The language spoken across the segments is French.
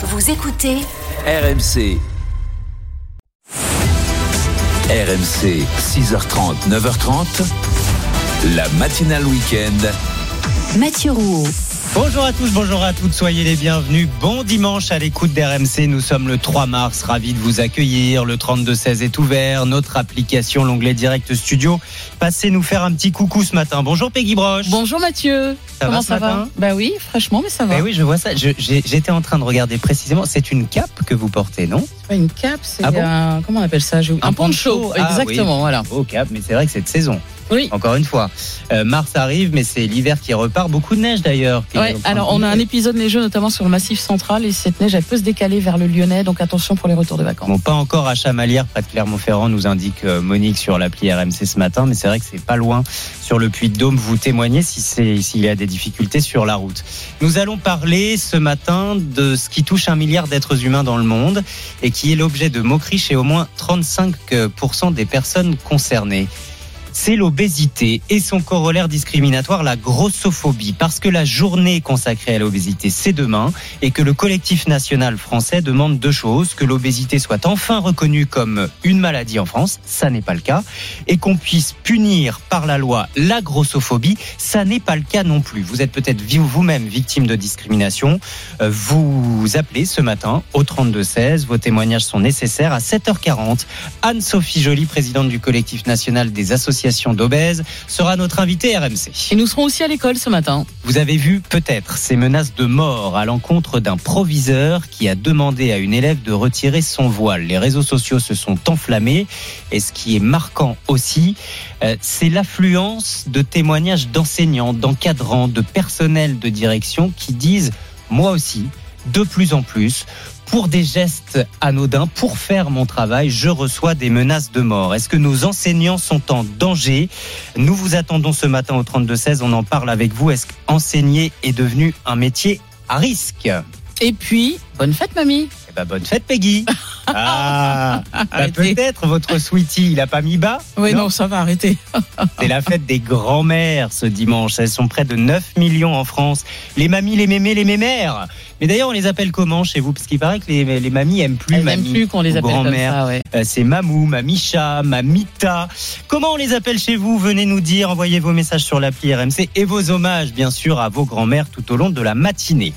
Vous écoutez RMC. RMC, 6h30, 9h30. La matinale week-end. Mathieu Rouault. Bonjour à tous, bonjour à toutes, soyez les bienvenus. Bon dimanche à l'écoute d'RMC. Nous sommes le 3 mars, ravis de vous accueillir. Le 32-16 est ouvert. Notre application, l'onglet Direct Studio. Passez nous faire un petit coucou ce matin. Bonjour Peggy Broche. Bonjour Mathieu. Ça Comment va ce ça va Bah oui, franchement, mais ça va. Eh oui, je vois ça. J'étais en train de regarder précisément. C'est une cape que vous portez, non C'est pas une cape, c'est Ah bon un comment on appelle ça? Un Un poncho. poncho. Ah Exactement, voilà. Oh, cape, mais c'est vrai que c'est de saison. Oui. Encore une fois. Euh, mars arrive, mais c'est l'hiver qui repart. Beaucoup de neige d'ailleurs. Ouais, alors on a un épisode neigeux notamment sur le massif central et cette neige elle peut se décaler vers le Lyonnais donc attention pour les retours de vacances. Bon, pas encore à Chamalières, près de Clermont-Ferrand, nous indique euh, Monique sur l'appli RMC ce matin, mais c'est vrai que c'est pas loin sur le Puy de Dôme. Vous témoignez si c'est s'il y a des difficultés sur la route. Nous allons parler ce matin de ce qui touche un milliard d'êtres humains dans le monde et qui est l'objet de moqueries chez au moins 35% des personnes concernées. C'est l'obésité et son corollaire discriminatoire, la grossophobie, parce que la journée consacrée à l'obésité, c'est demain, et que le collectif national français demande deux choses, que l'obésité soit enfin reconnue comme une maladie en France, ça n'est pas le cas, et qu'on puisse punir par la loi la grossophobie, ça n'est pas le cas non plus. Vous êtes peut-être vous-même victime de discrimination, Euh, vous appelez ce matin au 32-16, vos témoignages sont nécessaires à 7h40. Anne-Sophie Joly, présidente du collectif national des associations d'obèses, sera notre invitée RMC. Et nous serons aussi à l'école ce matin. Vous avez vu peut-être ces menaces de mort à l'encontre d'un proviseur qui a demandé à une élève de retirer son voile. Les réseaux sociaux se sont enflammés et ce qui est marquant aussi, euh, c'est l'affluence de témoignages d'enseignants, d'encadrants, de personnels de direction qui disent moi aussi, de plus en plus, pour des gestes anodins, pour faire mon travail, je reçois des menaces de mort. Est-ce que nos enseignants sont en danger? Nous vous attendons ce matin au 32-16, on en parle avec vous. Est-ce qu'enseigner est devenu un métier à risque? Et puis, bonne fête mamie. Ben, bonne fête Peggy Ah bah. Peut-être votre sweetie, il a pas mis bas Oui, non, ça va arrêter. C'est la fête des grands-mères ce dimanche. Elles sont près de 9 millions en France. Les mamies, les mémés, les mémères. Mais d'ailleurs, on les appelle comment chez vous? Parce qu'il paraît que les, les mamies aiment plus Elles mamie plus qu'on les appelle comme ça, ouais. Euh, C'est Mamou, Mamicha, Mamita. Comment on les appelle chez vous? Venez nous dire, envoyez vos messages sur l'appli RMC et vos hommages, bien sûr, à vos grands-mères tout au long de la matinée.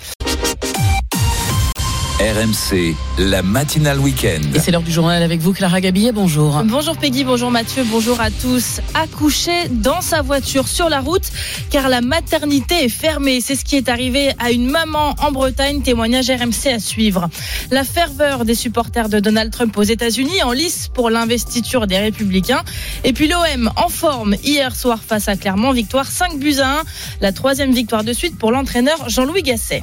RMC, la matinale week-end. Et c'est l'heure du journal avec vous Clara Gabillet, bonjour. Bonjour Peggy, bonjour Mathieu, bonjour à tous. Accoucher dans sa voiture sur la route car la maternité est fermée. C'est ce qui est arrivé à une maman en Bretagne, témoignage RMC à suivre. La ferveur des supporters de Donald Trump aux États-Unis en lice pour l'investiture des Républicains. Et puis l'OM en forme hier soir face à Clermont, victoire 5 buts à 1. La troisième victoire de suite pour l'entraîneur Jean-Louis Gasset.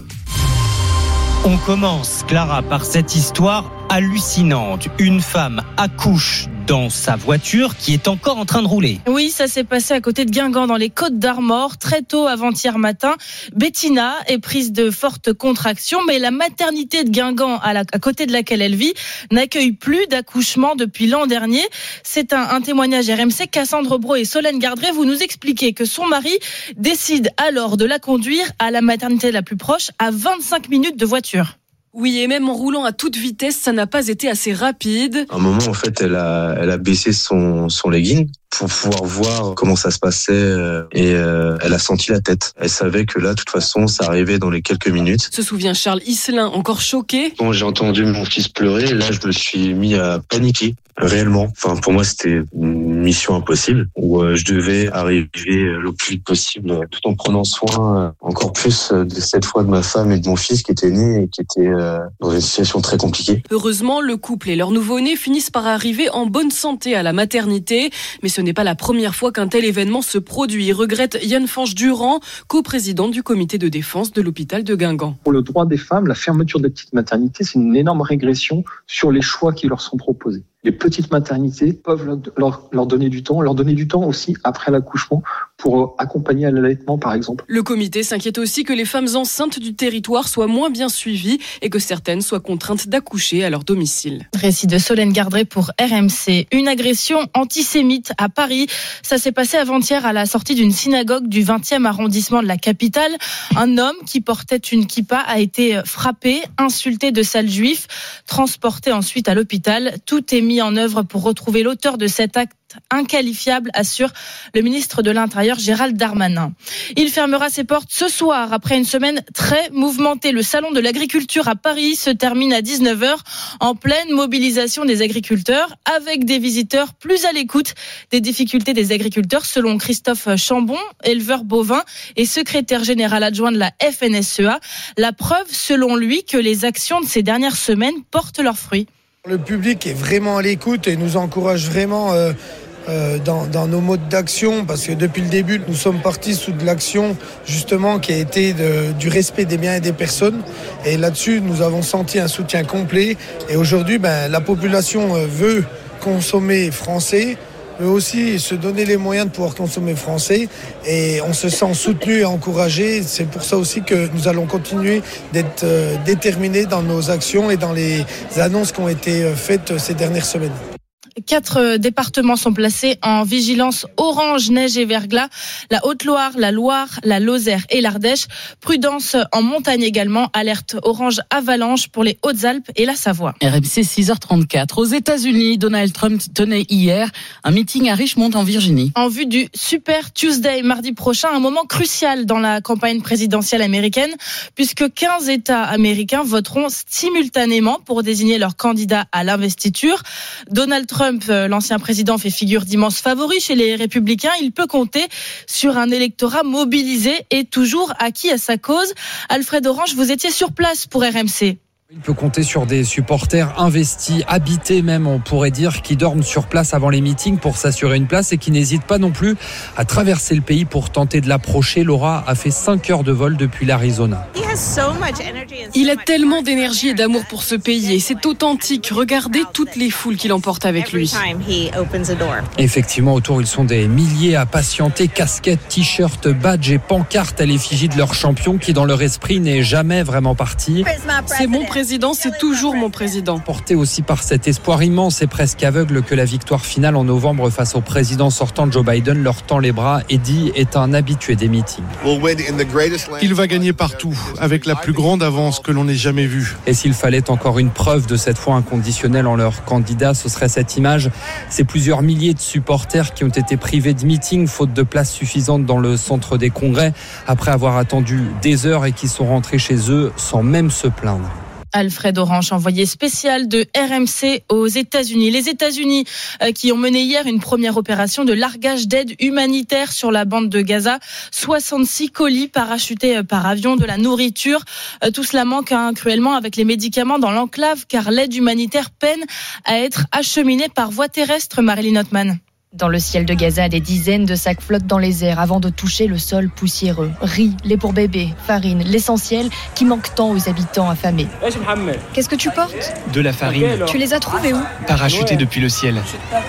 On commence, Clara, par cette histoire hallucinante. Une femme accouche dans sa voiture qui est encore en train de rouler. Oui, ça s'est passé à côté de Guingamp, dans les Côtes d'Armor, très tôt avant-hier matin. Bettina est prise de fortes contractions, mais la maternité de Guingamp, à, côté de laquelle elle vit, n'accueille plus d'accouchement depuis l'an dernier. C'est un, témoignage RMC. Cassandre Bro et Solène Gardret, vous nous expliquez que son mari décide alors de la conduire à la maternité la plus proche, à 25 minutes de voiture. Oui, et même en roulant à toute vitesse, ça n'a pas été assez rapide. À un moment, en fait, elle a, elle a baissé son, son legging pour pouvoir voir comment ça se passait euh, et euh, elle a senti la tête. Elle savait que là, de toute façon, ça arrivait dans les quelques minutes. Se souvient Charles Isselin, encore choqué. Quand j'ai entendu mon fils pleurer, là, je me suis mis à paniquer réellement. Enfin, pour moi, c'était une mission impossible où euh, je devais arriver euh, le plus vite possible, tout en prenant soin encore plus de cette fois de ma femme et de mon fils qui était né et qui était euh, dans une situation très compliquée. Heureusement, le couple et leur nouveau-né finissent par arriver en bonne santé à la maternité. Mais ce n'est pas la première fois qu'un tel événement se produit, regrette Yann Fanche-Durand, coprésident du comité de défense de l'hôpital de Guingamp. Pour le droit des femmes, la fermeture des petites maternités, c'est une énorme régression sur les choix qui leur sont proposés. Les petites maternités peuvent leur, leur- donner du temps, leur donner du temps aussi après l'accouchement pour accompagner à l'allaitement, par exemple. Le comité s'inquiète aussi que les femmes enceintes du territoire soient moins bien suivies et que certaines soient contraintes d'accoucher à leur domicile. Récit de Solène Gardré pour RMC. Une agression antisémite à Paris. Ça s'est passé avant-hier à la sortie d'une synagogue du 20e arrondissement de la capitale. Un homme qui portait une kippa a été frappé, insulté de sale juif, transporté ensuite à l'hôpital. Tout est mis en œuvre pour retrouver l'auteur de cet acte inqualifiable, assure le ministre de l'Intérieur Gérald Darmanin. Il fermera ses portes ce soir après une semaine très mouvementée. Le salon de l'agriculture à Paris se termine à 19h en pleine mobilisation des agriculteurs avec des visiteurs plus à l'écoute des difficultés des agriculteurs selon Christophe Chambon, éleveur bovin et secrétaire général adjoint de la FNSEA. La preuve selon lui que les actions de ces dernières semaines portent leurs fruits. Le public est vraiment à l'écoute et nous encourage vraiment euh, euh, dans, nos modes d'action parce que depuis le début, nous sommes partis sous de l'action justement qui a été du respect des biens et des personnes. Et là-dessus, nous avons senti un soutien complet. Et aujourd'hui, ben, la population euh, veut consommer français veut aussi se donner les moyens de pouvoir consommer français et on se sent soutenu et encouragé. C'est pour ça aussi que nous allons continuer d'être euh, déterminés dans nos actions et dans les annonces qui ont été euh, faites ces dernières semaines. Quatre euh, départements sont placés en vigilance orange, neige et verglas. La Haute-Loire, la Loire, la Lozère et l'Ardèche. Prudence en montagne également. Alerte orange avalanche pour les Hautes-Alpes et la Savoie. RMC 6h34. Aux États-Unis, Donald Trump tenait hier un meeting à Richmond en Virginie. En vue du Super Tuesday mardi prochain, un moment crucial dans la campagne présidentielle américaine puisque 15 États américains voteront simultanément pour désigner leur candidat à l'investiture. Donald Trump euh, l'ancien président, fait figure d'immense favori chez les républicains. Il peut compter sur un électorat mobilisé et toujours acquis à sa cause. Alfred Orange, vous étiez sur place pour RMC. Il peut compter sur des supporters investis, habités même, on pourrait dire, qui dorment sur place avant les meetings pour s'assurer une place et qui n'hésitent pas non plus à traverser le pays pour tenter de l'approcher. Laura a fait 5 heures de vol depuis l'Arizona. Il a tellement d'énergie et d'amour pour ce pays et c'est authentique. Regardez toutes les foules qu'il emporte avec lui. Effectivement, autour, ils sont des milliers à patienter, casquettes, t-shirts, badges et pancartes à l'effigie de leur champion qui, dans leur esprit, n'est jamais vraiment parti. C'est mon président, c'est toujours mon président. Porté aussi par cet espoir immense et presque aveugle que la victoire finale en novembre face au président sortant Joe Biden leur tend les bras, Eddie est un habitué des meetings. Il va gagner partout, avec la plus grande avance que l'on ait jamais vue. Et s'il fallait encore une preuve de cette foi inconditionnelle en leur candidat, ce serait cette image. Ces plusieurs milliers de supporters qui ont été privés de meetings faute de place suffisante dans le centre des congrès après avoir attendu des heures et qui sont rentrés chez eux sans même se plaindre. Alfred Orange, envoyé spécial de RMC aux États-Unis. Les États-Unis euh, qui ont mené hier une première opération de largage d'aide humanitaire sur la bande de Gaza. 66 colis parachutés euh, par avion, de la nourriture. Euh, tout cela manque hein, cruellement avec les médicaments dans l'enclave car l'aide humanitaire peine à être acheminée par voie terrestre, Marilyn Notman. Dans le ciel de Gaza, des dizaines de sacs flottent dans les airs avant de toucher le sol poussiéreux. Riz, lait pour bébé, farine, l'essentiel qui manque tant aux habitants affamés. Qu'est-ce que tu portes De la farine. Tu les as trouvés où Parachutés depuis le ciel.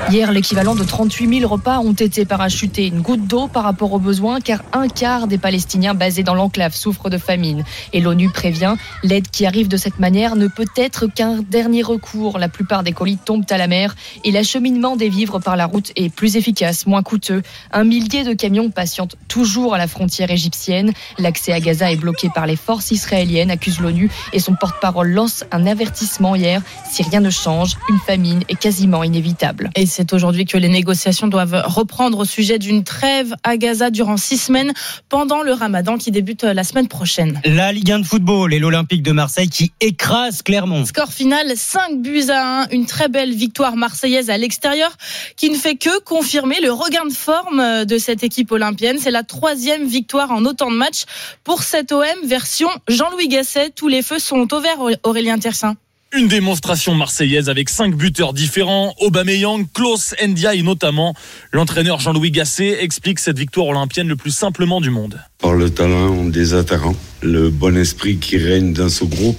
Hier, l'équivalent de 38 000 repas ont été parachutés. Une goutte d'eau par rapport aux besoins, car un quart des Palestiniens basés dans l'enclave souffrent de famine. Et l'ONU prévient, l'aide qui arrive de cette manière ne peut être qu'un dernier recours. La plupart des colis tombent à la mer et l'acheminement des vivres par la route est plus efficace, moins coûteux. Un millier de camions patientent toujours à la frontière égyptienne. L'accès à Gaza est bloqué par les forces israéliennes, accuse l'ONU, et son porte-parole lance un avertissement hier. Si rien ne change, une famine est quasiment inévitable. Et c'est aujourd'hui que les négociations doivent reprendre au sujet d'une trêve à Gaza durant six semaines pendant le ramadan qui débute la semaine prochaine. La Ligue 1 de football et l'Olympique de Marseille qui écrase Clermont. Score final 5 buts à 1. Une très belle victoire marseillaise à l'extérieur qui ne fait que confirmer le regain de forme de cette équipe olympienne. C'est la troisième victoire en autant de matchs pour cette OM version Jean-Louis Gasset. Tous les feux sont au vert, Aurélien Tersin. Une démonstration marseillaise avec cinq buteurs différents, Aubameyang, Klaus, Ndiaye notamment. L'entraîneur Jean-Louis Gasset explique cette victoire olympienne le plus simplement du monde. Par le talent des attaquants, le bon esprit qui règne dans ce groupe.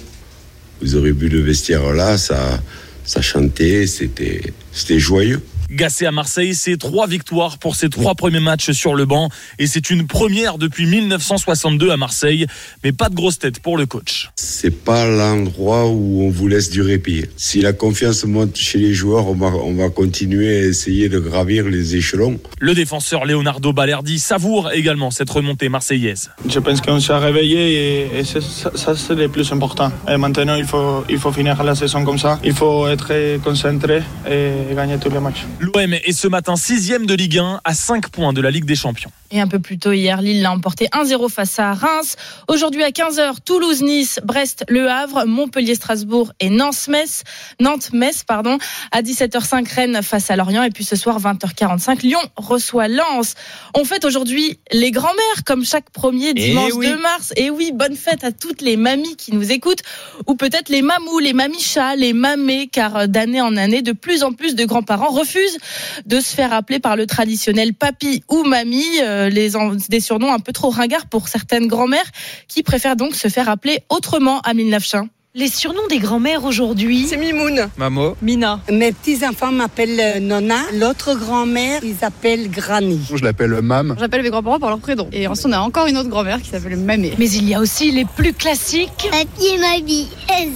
Vous aurez vu le vestiaire là, ça, ça chantait, c'était, c'était joyeux. Gasset à Marseille, c'est trois victoires pour ses trois premiers matchs sur le banc et c'est une première depuis 1962 à Marseille, mais pas de grosse tête pour le coach. C'est pas l'endroit où on vous laisse du répit. Si la confiance monte chez les joueurs, on va, on va continuer à essayer de gravir les échelons. Le défenseur Leonardo Balerdi savoure également cette remontée marseillaise. Je pense qu'on s'est réveillé et, et ça, ça c'est le plus important. Et maintenant, il faut, il faut finir la saison comme ça. Il faut être concentré et gagner tous les matchs. L'OM est ce matin sixième de Ligue 1 à 5 points de la Ligue des Champions. Et un peu plus tôt hier, Lille l'a emporté 1-0 face à Reims. Aujourd'hui à 15h, Toulouse, Nice, Brest, Le Havre, Montpellier, Strasbourg et Nantes, Metz. Nantes, Metz, pardon. À 17h05, Rennes face à Lorient. Et puis ce soir, 20h45, Lyon reçoit Lens. On fête aujourd'hui les grands-mères, comme chaque premier dimanche oui. de mars. Et oui, bonne fête à toutes les mamies qui nous écoutent. Ou peut-être les mamous, les mamichas, les mamés, car d'année en année, de plus en plus de grands-parents refusent de se faire appeler par le traditionnel papy ou mamie. Euh, les des surnoms un peu trop ringards pour certaines grand-mères qui préfèrent donc se faire appeler autrement à Nafchin. Les surnoms des grand-mères aujourd'hui C'est Mimoun. Mamo. Mina. Mes petits-enfants m'appellent Nona. L'autre grand-mère, ils appellent Granny. Je l'appelle Mam. J'appelle mes grands-parents par leur prénom. Et ensuite, on a encore une autre grand-mère qui s'appelle Mamé. Mais il y a aussi les plus classiques. Papy et mamie.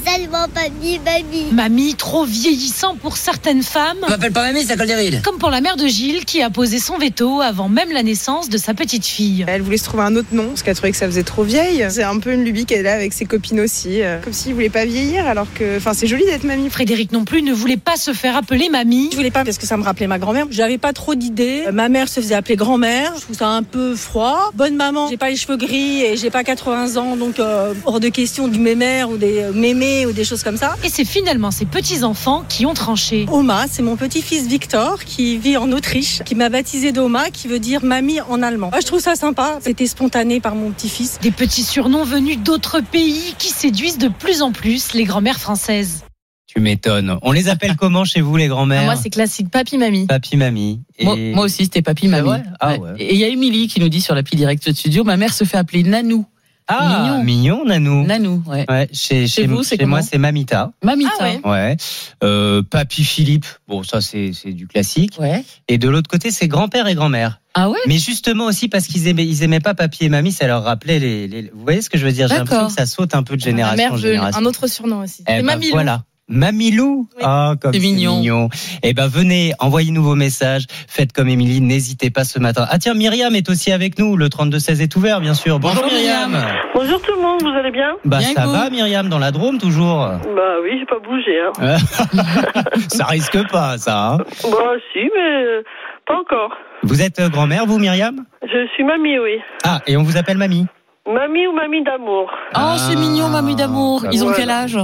Seulement papy et mamie. Mamie, trop vieillissant pour certaines femmes. On m'appelle pas mamie, ça colle des rides. Comme pour la mère de Gilles qui a posé son veto avant même la naissance de sa petite fille. Elle voulait se trouver un autre nom parce qu'elle trouvait que ça faisait trop vieille. C'est un peu une lubie qu'elle a avec ses copines aussi. Comme s'il voulait pas vieillir alors que enfin c'est joli d'être mamie. Frédéric non plus ne voulait pas se faire appeler mamie. Je voulais pas parce que ça me rappelait ma grand-mère. J'avais pas trop d'idées. Ma mère se faisait appeler grand-mère. Je trouve ça un peu froid. Bonne maman. J'ai pas les cheveux gris et j'ai pas 80 ans donc euh, hors de question du mémère ou des mémés ou des choses comme ça. Et c'est finalement ses petits-enfants qui ont tranché. Oma, c'est mon petit-fils Victor qui vit en Autriche, qui m'a baptisé d'Oma qui veut dire mamie en allemand. Moi, je trouve ça sympa. C'était spontané par mon petit-fils. Des petits surnoms venus d'autres pays qui séduisent de plus en plus les grand-mères françaises. Tu m'étonnes. On les appelle comment chez vous, les grands-mères Moi, c'est classique, papy, mamie. Papy, mamie. Et... Moi, moi, aussi, c'était papy, mamie. Ouais ah, ouais. Et il y a Émilie qui nous dit sur l'appli direct de studio, ma mère se fait appeler Nanou. Ah, mignon, mignon Nanou. Nanou, ouais. ouais chez, chez, chez vous, c'est moi, c'est Mamita. Mamita. Ah ouais. ouais. Euh, Papy Philippe. Bon, ça, c'est du classique. Ouais. Et de l'autre côté, c'est grand-père et grand-mère. Ah ouais? Mais justement aussi parce qu'ils aimaient, ils aimaient pas papy et mamie, ça leur rappelait les. les... Vous voyez ce que je veux dire? J'ai l'impression que ça saute un peu de génération Ma mère en génération. un autre surnom aussi. Eh ben, Mamilou. Voilà. Mamilou oui. Ah, comme c'est mignon. mignon. Eh ben, venez, envoyez-nous vos messages. Faites comme Émilie, n'hésitez pas ce matin. Ah tiens, Myriam est aussi avec nous. Le 32-16 est ouvert, bien sûr. Bonjour, Bonjour Myriam. Myriam. Bonjour tout le monde, vous allez bien? Bah, Bien ça vous va, Myriam, dans la Drôme, toujours? Bah oui, j'ai pas bougé. Hein. Ça risque pas, ça. Hein bah si, mais euh, pas encore. vous êtes euh, grand-mère, vous, Myriam? Je suis mamie, oui. Ah, et on vous appelle mamie? Mamie ou mamie d'amour Oh, c'est mignon, mamie d'amour. Ils ont Voilà. quel âge?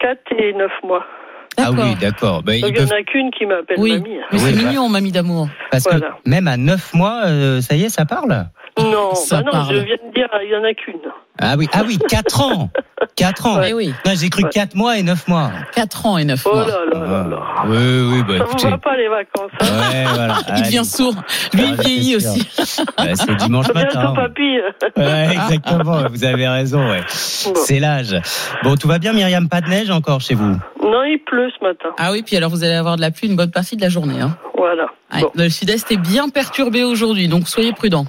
4 et 9 mois. Ah oui, d'accord. Bah, ils il n'y peuvent... en a qu'une qui m'appelle Oui, mamie. mais c'est Oui, bah. mignon, mamie d'amour. Parce Voilà. que même à 9 mois, euh, ça y est, ça parle Non, Ça bah non, parle. je viens de dire, il n'y en a qu'une. Ah oui, ah oui, 4 ans 4 ans Eh oui, Non, J'ai cru 4 mois et 9 mois. 4 ans et 9 Oh mois. là là là là. Ah, oui, oui, bah Ça vous écoutez. va pas les vacances hein Ouais, voilà. Il Allez. devient sourd. Lui, il Ah, vieillit aussi. Ouais, c'est dimanche Bientôt matin. papy. Ouais, exactement. Vous avez raison. Ouais. Bon. C'est l'âge. Bon, tout va bien, Myriam? Pas de neige encore chez vous? Non, il pleut ce matin. Ah oui, puis alors vous allez avoir de la pluie une bonne partie de la journée. Hein. Voilà. Ouais. Bon, Le sud-est est bien perturbé aujourd'hui, donc soyez prudents.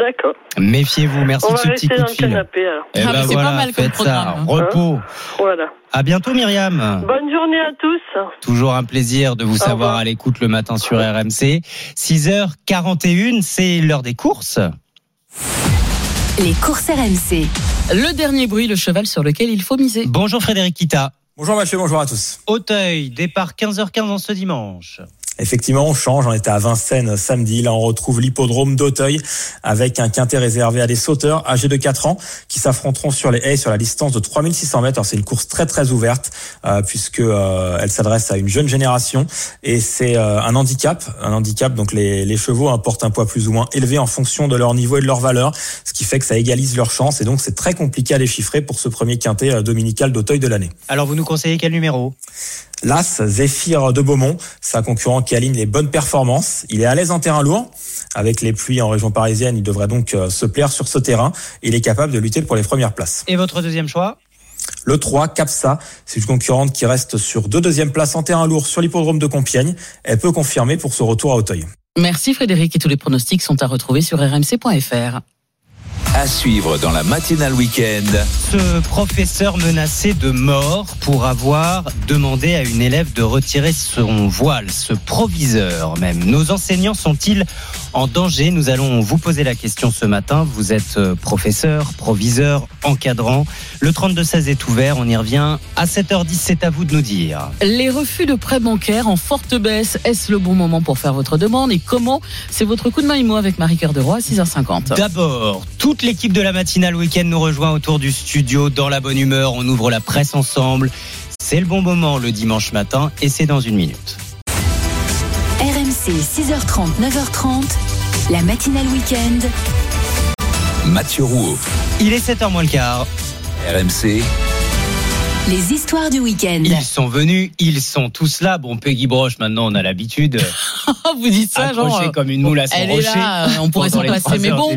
D'accord. Méfiez-vous. Merci On de ce petit coup de fil. canapé alors. Eh Ah, ben voilà, pas mal comme faites ça. hein. Repos. Voilà. À bientôt, Myriam. Bonne journée à tous. Toujours un plaisir de vous Au savoir revoir. à l'écoute le matin sur RMC. 6h41, c'est l'heure des courses. Les courses RMC. Le dernier bruit, le cheval sur lequel il faut miser. Bonjour Frédéric Kita. Bonjour Mathieu, bonjour à tous. Auteuil, départ 15h15 en ce dimanche. Effectivement, on change. On était à Vincennes samedi. Là, on retrouve l'hippodrome d'Auteuil avec un quintet réservé à des sauteurs âgés de 4 ans qui s'affronteront sur les haies sur la distance de 3600 mètres. C'est une course très très ouverte euh, puisque euh, elle s'adresse à une jeune génération et c'est euh, un handicap. Un handicap. Donc, les, les chevaux apportent un poids plus ou moins élevé en fonction de leur niveau et de leur valeur, ce qui fait que ça égalise leurs chances et donc c'est très compliqué à déchiffrer pour ce premier quintet euh, dominical d'Auteuil de l'année. Alors, vous nous conseillez quel numéro? L'As, Zéphyr de Beaumont, c'est un concurrent qui aligne les bonnes performances. Il est à l'aise en terrain lourd. Avec les pluies en région parisienne, il devrait donc euh, se plaire sur ce terrain. Il est capable de lutter pour les premières places. Et votre deuxième choix? Le 3, Capsa, c'est une concurrente qui reste sur deux deuxièmes places en terrain lourd sur l'hippodrome de Compiègne. Elle peut confirmer pour ce retour à Auteuil. Merci Frédéric et tous les pronostics sont à retrouver sur rmc.fr. À suivre dans la matinale week-end. Ce professeur menacé de mort pour avoir demandé à une élève de retirer son voile, ce proviseur même. Nos enseignants sont-ils en danger Nous allons vous poser la question ce matin. Vous êtes euh, professeur, proviseur, encadrant. Le 32-16 est ouvert. On y revient à 7h10. C'est à vous de nous dire. Les refus de prêts bancaires en forte baisse. Est-ce le bon moment pour faire votre demande? Et comment? C'est votre coup de main IMO avec Marie-Cœur de Roy à 6h50. D'abord, toute l'équipe de la matinale week-end nous rejoint autour du studio dans la bonne humeur. On ouvre la presse ensemble. C'est le bon moment le dimanche matin et c'est dans une minute. RMC 6h30, 9h30, la matinale week-end. Mathieu Rouault. Il est 7h moins le quart. RMC. Les histoires du week-end. Ils sont venus, ils sont tous là. Bon, Peggy Broche, maintenant on a l'habitude. Vous dites ça, genre. Comme une moule à son Elle est rocher. là, on pourrait s'en passer, mais bon.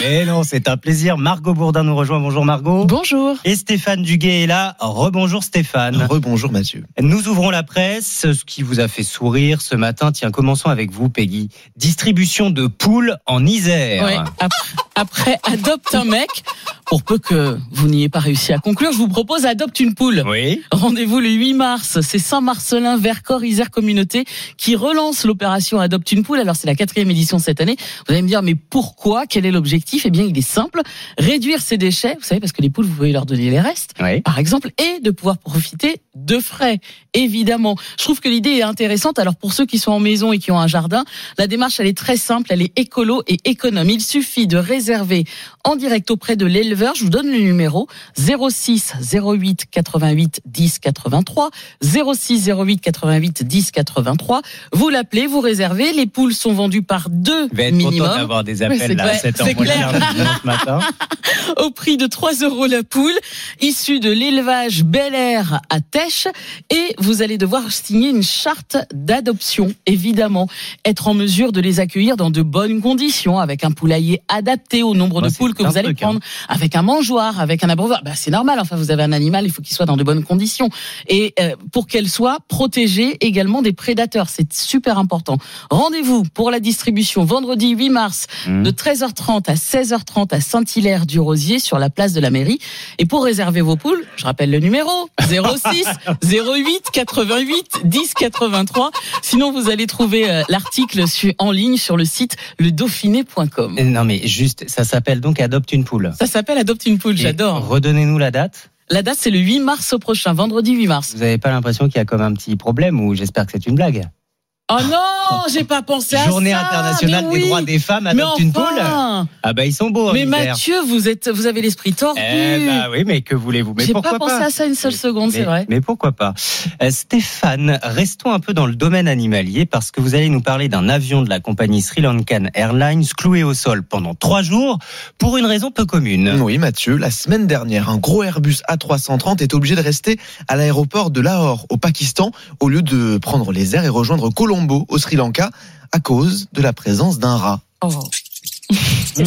Mais non, c'est un plaisir. Margot Bourdin nous rejoint. Bonjour Margot. Bonjour. Et Stéphane Duguay est là. Rebonjour Stéphane. Rebonjour Mathieu. Nous ouvrons la presse. Ce qui vous a fait sourire ce matin. Tiens, commençons avec vous, Peggy. Distribution de poules en Isère. Ouais, après, après, adopte un mec. Pour peu que vous n'ayez pas réussi à conclure, je vous propose adopte une poule. Oui. Rendez-vous le 8 mars. C'est Saint-Marcelin, Vercors, Isère Communauté qui relance l'opération Adopte une poule. Alors c'est la quatrième édition cette année. Vous allez me dire, mais pourquoi? Quel est l'objectif? Eh bien, il est simple. Réduire ses déchets. Vous savez, parce que les poules, vous pouvez leur donner les restes, Oui. par exemple, et de pouvoir profiter de frais, évidemment. Je trouve que l'idée est intéressante. Alors pour ceux qui sont en maison et qui ont un jardin, la démarche, elle est très simple, elle est écolo et économe. Il suffit de réserver en direct auprès de l'éleveur. Je vous donne le numéro 06 08 88 10 83 06 08 88 10 83. Vous l'appelez, vous réservez. Les poules sont vendues par deux Je vais être minimum. content d'avoir des appels là, à clair. 7 C'est h moins le clair. matin. au prix de 3 euros la poule, issue de l'élevage Bel Air à Tèche. Et vous allez devoir signer une charte d'adoption, évidemment. Être en mesure de les accueillir dans de bonnes conditions, avec un poulailler adapté au nombre Ouais, de poules que vous allez truc, hein. prendre, avec un mangeoire, avec un abreuvoir. Bah, c'est normal, enfin, vous avez un animal, il faut qu'il soit dans de bonnes conditions. Et euh, pour qu'elle soit protégée également des prédateurs, c'est super important. Rendez-vous pour la distribution vendredi 8 mars Mmh. de 13h30 à 16h30 à Saint-Hilaire-du-Rosier sur la place de la mairie. Et pour réserver vos poules, je rappelle le numéro 06 08 88 10 83. Sinon, vous allez trouver euh, l'article en ligne sur le site ledauphiné.com. Non, mais juste, ça s'appelle donc Adopte une poule. Ça s'appelle Adopte une poule, j'adore. Redonnez-nous la date. La date, c'est le 8 mars au prochain, vendredi 8 mars. Vous n'avez pas l'impression qu'il y a comme un petit problème ou j'espère que c'est une blague Oh non, j'ai pas pensé à Journée ça. internationale mais des droits des femmes, adopte une poule enfin. Ah bah ils sont beaux en Mais. Mathieu, vous êtes, vous avez l'esprit tordu. Eh bah oui, mais que voulez-vous? Mais J'ai pourquoi pas? pensé à ça une seule seconde, c'est vrai. mais pourquoi pas? Euh, Stéphane, restons un peu dans le domaine animalier parce que vous allez nous parler d'un avion de la compagnie Sri Lankan Airlines cloué au sol pendant trois jours pour une raison peu commune. Oui Mathieu, la semaine dernière, un gros Airbus A330 est obligé de rester à l'aéroport de Lahore au Pakistan au lieu de prendre les airs et rejoindre Colombo au Sri Lanka à cause de la présence d'un rat. Oh. Vous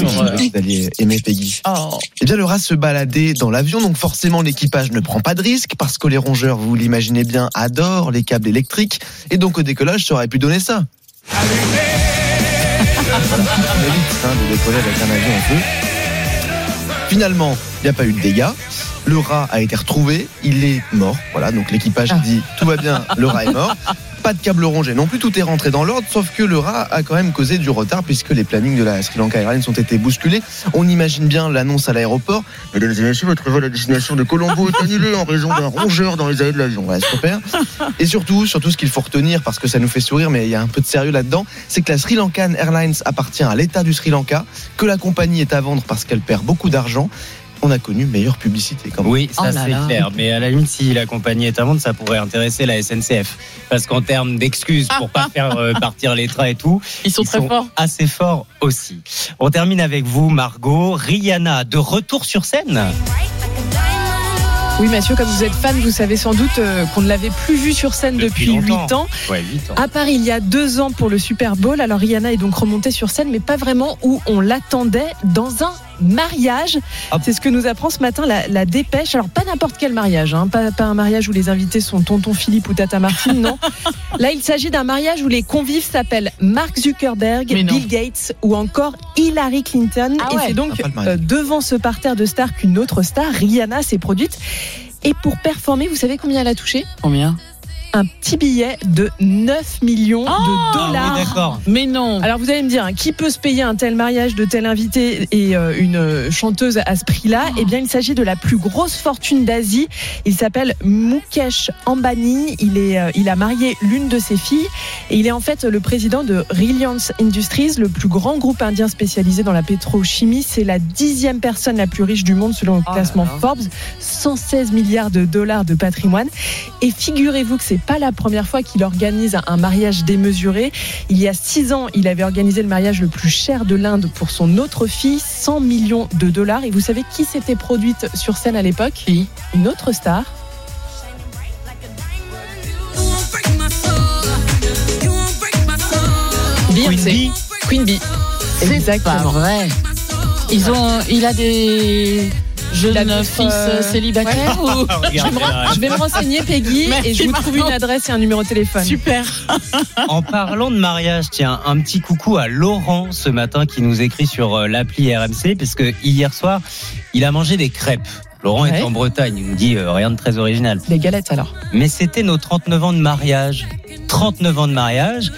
aimer Peggy. Oh. Eh bien, le rat se baladait dans l'avion, donc forcément l'équipage ne prend pas de risque parce que les rongeurs, vous l'imaginez bien, adorent les câbles électriques et donc au décollage, ça aurait pu donner ça. Hein, de décoller avec un avion en feu. Finalement, il n'y a pas eu de dégâts. Le rat a été retrouvé, il est mort. Voilà, donc l'équipage dit tout va bien, le rat est mort. Pas de câble rongé non plus, tout est rentré dans l'ordre, sauf que le rat a quand même causé du retard puisque les plannings de la Sri Lanka Airlines ont été bousculés. On imagine bien l'annonce à l'aéroport. Mesdames et messieurs, votre vol à destination de Colombo est annulé en raison d'un rongeur dans les allées de l'avion. Voilà, super. Et surtout, surtout ce qu'il faut retenir, parce que ça nous fait sourire, mais il y a un peu de sérieux là-dedans, c'est que la Sri Lankan Airlines appartient à l'État du Sri Lanka, que la compagnie est à vendre parce qu'elle perd beaucoup d'argent. On a connu meilleure publicité quand même. Oui, ça Oh là c'est clair. Mais à la limite, si la compagnie est à vendre, ça pourrait intéresser la SNCF. Parce qu'en termes d'excuses pour pas faire euh, partir les trains et tout, Ils sont très forts. assez forts aussi. On termine avec vous, Margot. Rihanna, de retour sur scène. Oui, Mathieu, comme vous êtes fan, vous savez sans doute euh, qu'on ne l'avait plus vu sur scène depuis, longtemps. 8 ans. Ouais, 8 ans. À Paris, il y a deux ans pour le Super Bowl. Alors Rihanna est donc remontée sur scène, mais pas vraiment où on l'attendait, dans un mariage. C'est ce que nous apprend ce matin la, la dépêche. Alors, pas n'importe quel mariage, hein. pas, pas un mariage où les invités sont tonton Philippe ou tata Martine, non. Là, il s'agit d'un mariage où les convives s'appellent Mark Zuckerberg, Bill Gates ou encore Hillary Clinton. Ah Et c'est donc Ah, euh, devant ce parterre de stars qu'une autre star, Rihanna, s'est produite. Et pour performer, vous savez combien elle a touché? Combien? Un petit billet de 9 millions de dollars. oui, d'accord. Mais non. Alors vous allez me dire, hein, qui peut se payer un tel mariage de tel invité et euh, une euh, chanteuse à ce prix-là? Eh bien, il s'agit de la plus grosse fortune d'Asie. Il s'appelle Mukesh Ambani. Il est, euh, il a marié l'une de ses filles et il est en fait le président de Reliance Industries, le plus grand groupe indien spécialisé dans la pétrochimie. C'est la dixième personne la plus riche du monde selon le classement Forbes. 116 milliards de dollars de patrimoine. Et figurez-vous que c'est pas la première fois qu'il organise un mariage démesuré. Il y a six ans, il avait organisé le mariage le plus cher de l'Inde pour son autre fille, 100 millions de dollars. Et vous savez qui s'était produite sur scène à l'époque? Une autre star. Queen Bee. C'est pas vrai. Ils ont, il a des jeunes d'autres, fils euh, célibataires ouais. ou je, vais me, je vais me renseigner, Peggy, Merci, et je vous trouve une adresse et un numéro de téléphone. Super. En parlant de mariage, tiens, un petit coucou à Laurent ce matin qui nous écrit sur euh, l'appli RMC parce que hier soir, il a mangé des crêpes. Laurent Ouais. est en Bretagne, il nous dit euh, rien de très original. Des galettes alors. Mais c'était nos 39 ans de mariage. 39 ans de mariage.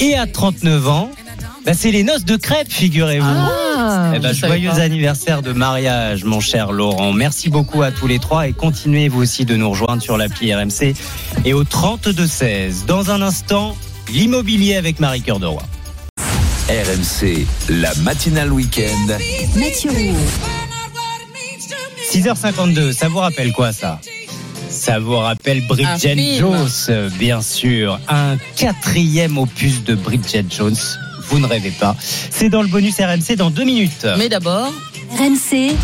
Et à 39 ans, bah, c'est les noces de crêpes, figurez-vous. Ah, Eh ben, joyeux pas. anniversaire de mariage, mon cher Laurent. Merci beaucoup à tous les trois et continuez vous aussi de nous rejoindre sur l'appli RMC et au 32-16. Dans un instant, l'immobilier avec Marie Cœur de Roi. RMC, la matinale week-end. Mathieu Roux. 6h52, ça vous rappelle quoi ça? Ça vous rappelle Bridget. Jones, bien sûr. Un quatrième opus de Bridget Jones. Vous ne rêvez pas. C'est dans le bonus RMC dans deux minutes. Mais d'abord, RMC,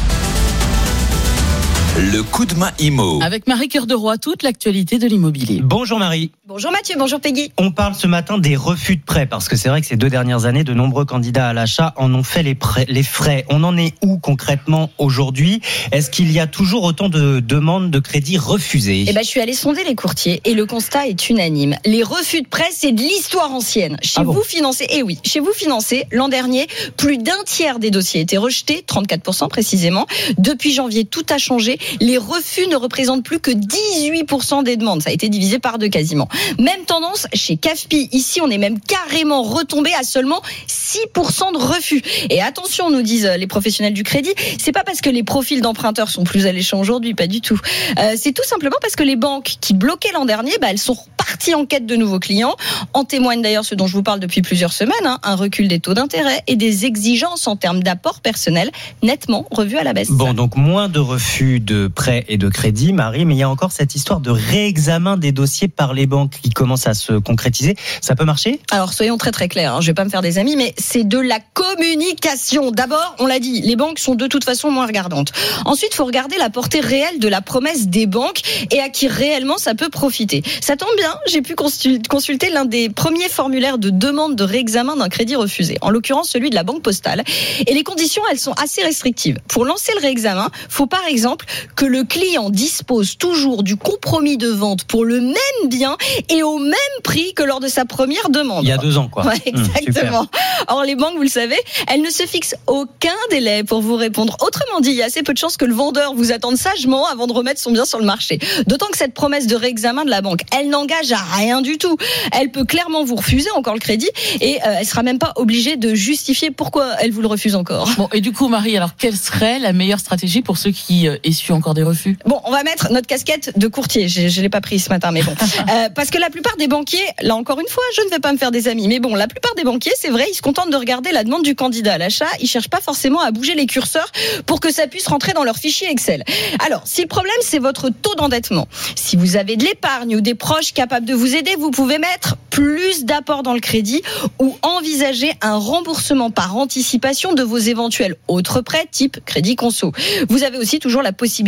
Le coup de main IMO. avec Marie Cœur de Roi, toute l'actualité de l'immobilier. Bonjour Marie. Bonjour Mathieu, bonjour Peggy. On parle ce matin des refus de prêts parce que c'est vrai que ces deux dernières années, de nombreux candidats à l'achat en ont fait les, prêts- les frais. On en est où concrètement aujourd'hui? Est-ce qu'il y a toujours autant de demandes de crédit refusées? Eh ben, je suis allée sonder les courtiers et le constat est unanime. Les refus de prêt, c'est de l'histoire ancienne. Chez Ah bon vous financez, eh oui, chez vous financez, l'an dernier, plus d'un tiers des dossiers étaient rejetés, 34% précisément. Depuis janvier, tout a changé. Les refus ne représentent plus que 18% des demandes. Ça a été divisé par deux quasiment. Même tendance chez CAFPI. Ici, on est même carrément retombé à seulement 6% de refus. Et attention, nous disent les professionnels du crédit, c'est pas parce que les profils d'emprunteurs sont plus alléchants aujourd'hui, pas du tout. Euh, c'est tout simplement parce que les banques qui bloquaient l'an dernier, bah, elles sont reparties en quête de nouveaux clients. En témoigne d'ailleurs ce dont je vous parle depuis plusieurs semaines, hein, un recul des taux d'intérêt et des exigences en termes d'apport personnel nettement revues à la baisse. Bon, donc moins de refus de prêts et de crédits, Marie, mais il y a encore cette histoire de réexamen des dossiers par les banques qui commence à se concrétiser. Ça peut marcher? Alors soyons très très clairs, hein, je vais pas me faire des amis, mais c'est de la communication. D'abord, on l'a dit, les banques sont de toute façon moins regardantes. Ensuite, il faut regarder la portée réelle de la promesse des banques et à qui réellement ça peut profiter. Ça tombe bien, j'ai pu consul- consulter l'un des premiers formulaires de demande de réexamen d'un crédit refusé, en l'occurrence celui de la banque postale. Et les conditions, elles sont assez restrictives. Pour lancer le réexamen, faut par exemple que le client dispose toujours du compromis de vente pour le même bien et au même prix que lors de sa première demande. Il y a deux ans, quoi. Ouais, Hum, exactement. Or, les banques, vous le savez, elles ne se fixent aucun délai pour vous répondre. Autrement dit, il y a assez peu de chances que le vendeur vous attende sagement avant de remettre son bien sur le marché. D'autant que cette promesse de réexamen de la banque, elle n'engage à rien du tout. Elle peut clairement vous refuser encore le crédit et euh, elle sera même pas obligée de justifier pourquoi elle vous le refuse encore. Bon, et du coup, Marie, alors quelle serait la meilleure stratégie pour ceux qui euh, essuient encore des refus Bon, on va mettre notre casquette de courtier. Je, je l'ai pas pris ce matin, mais bon, Euh, parce que la plupart des banquiers, là encore une fois, je ne vais pas me faire des amis, mais bon, la plupart des banquiers, c'est vrai, ils se contentent de regarder la demande du candidat à l'achat. Ils cherchent pas forcément à bouger les curseurs pour que ça puisse rentrer dans leur fichier Excel. Alors, si le problème c'est votre taux d'endettement, si vous avez de l'épargne ou des proches capables de vous aider, vous pouvez mettre plus d'apport dans le crédit ou envisager un remboursement par anticipation de vos éventuels autres prêts type crédit conso. Vous avez aussi toujours la possibilité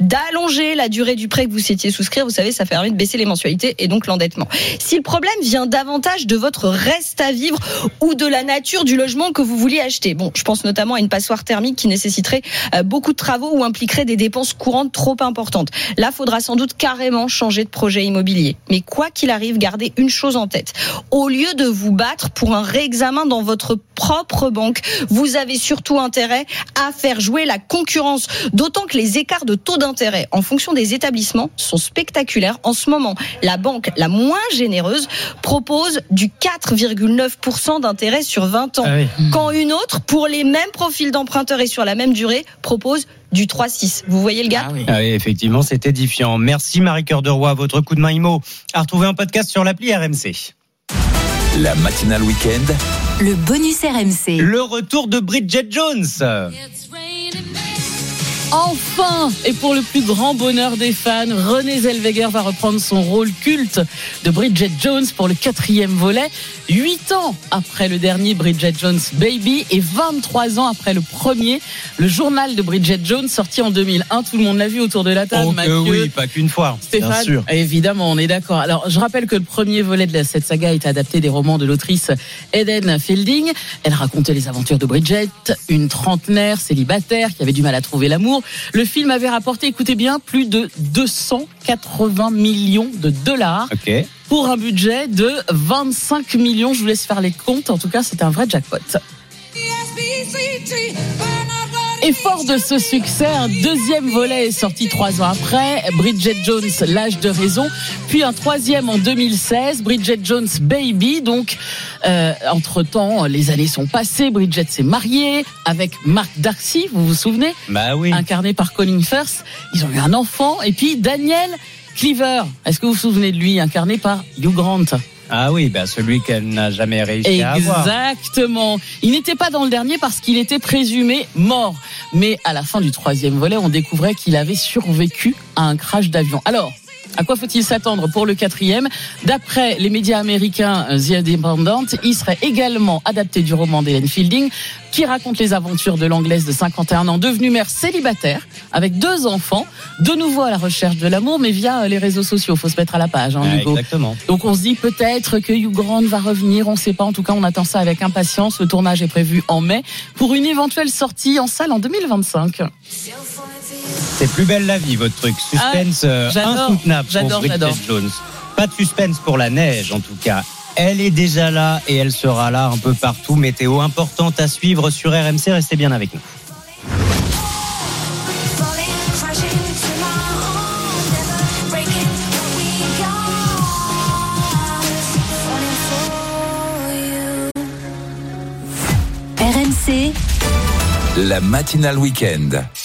d'allonger la durée du prêt que vous souhaitiez souscrire. Vous savez, ça permet de baisser les mensualités et donc l'endettement. Si le problème vient davantage de votre reste à vivre ou de la nature du logement que vous vouliez acheter, bon, je pense notamment à une passoire thermique qui nécessiterait euh, beaucoup de travaux ou impliquerait des dépenses courantes trop importantes. Là, faudra sans doute carrément changer de projet immobilier. Mais quoi qu'il arrive, gardez une chose en tête. Au lieu de vous battre pour un réexamen dans votre propre banque, vous avez surtout intérêt à faire jouer la concurrence. D'autant que les écarts de taux d'intérêt en fonction des établissements sont spectaculaires. En ce moment, la banque la moins généreuse propose du 4,9% d'intérêt sur 20 ans. Ah oui. Quand une autre, pour les mêmes profils d'emprunteurs et sur la même durée, propose du 3,6. Vous voyez le gap? Ah oui, effectivement, c'est édifiant. Merci Marie-Cœur de Roy, votre coup de main IMO. À retrouver en podcast sur l'appli RMC. La matinale week-end. Le bonus RMC. Le retour de Bridget Jones. Enfin Et pour le plus grand bonheur des fans, René Zellweger va reprendre son rôle culte de Bridget Jones pour le quatrième volet. Huit ans après le dernier Bridget Jones Baby et 23 ans après le premier, le journal de Bridget Jones sorti en 2001. Tout le monde l'a vu autour de la table. Oh Mathieu, oui, pas qu'une fois. Stéphane, Bien sûr. évidemment, on est d'accord. Alors, je rappelle que le premier volet de cette saga est adapté des romans de l'autrice Eden Fielding. Elle racontait les aventures de Bridget, une trentenaire célibataire qui avait du mal à trouver l'amour. Le film avait rapporté, écoutez bien, plus de 280 millions de dollars Ok. pour un budget de 25 millions. Je vous laisse faire les comptes. En tout cas, c'est un vrai jackpot. Et fort de ce succès, un deuxième volet est sorti trois ans après, Bridget Jones, l'âge de raison, puis un troisième en 2016, Bridget Jones Baby. Donc, euh, entre-temps, les années sont passées, Bridget s'est mariée avec Mark Darcy, vous vous souvenez Bah oui. Incarné par Colin Firth. Ils ont eu un enfant, et puis Daniel Cleaver, est-ce que vous vous souvenez de lui, incarné par Hugh Grant Ah oui, bah celui qu'elle n'a jamais réussi à avoir. Exactement. Il n'était pas dans le dernier parce qu'il était présumé mort. Mais à la fin du troisième volet, on découvrait qu'il avait survécu à un crash d'avion. Alors, à quoi faut-il s'attendre pour le quatrième D'après les médias américains euh, The Independent, il serait également adapté du roman d'Hélène Fielding, qui raconte les aventures de l'anglaise de 51 ans devenue mère célibataire avec deux enfants, de nouveau à la recherche de l'amour, mais via euh, les réseaux sociaux. Faut se mettre à la page, hein, Ah, Hugo. exactement. Donc on se dit peut-être que Hugh Grant va revenir, on ne sait pas. En tout cas, on attend ça avec impatience. Le tournage est prévu en mai pour une éventuelle sortie en salle en 2025. C'est plus belle la vie, votre truc. Suspense Ah, euh, j'adore, insoutenable pour Bridget. Jones. Pas de suspense pour la neige, en tout cas. Elle est déjà là et elle sera là un peu partout. Météo importante à suivre sur RMC. Restez bien avec nous. RMC, La matinale week-end.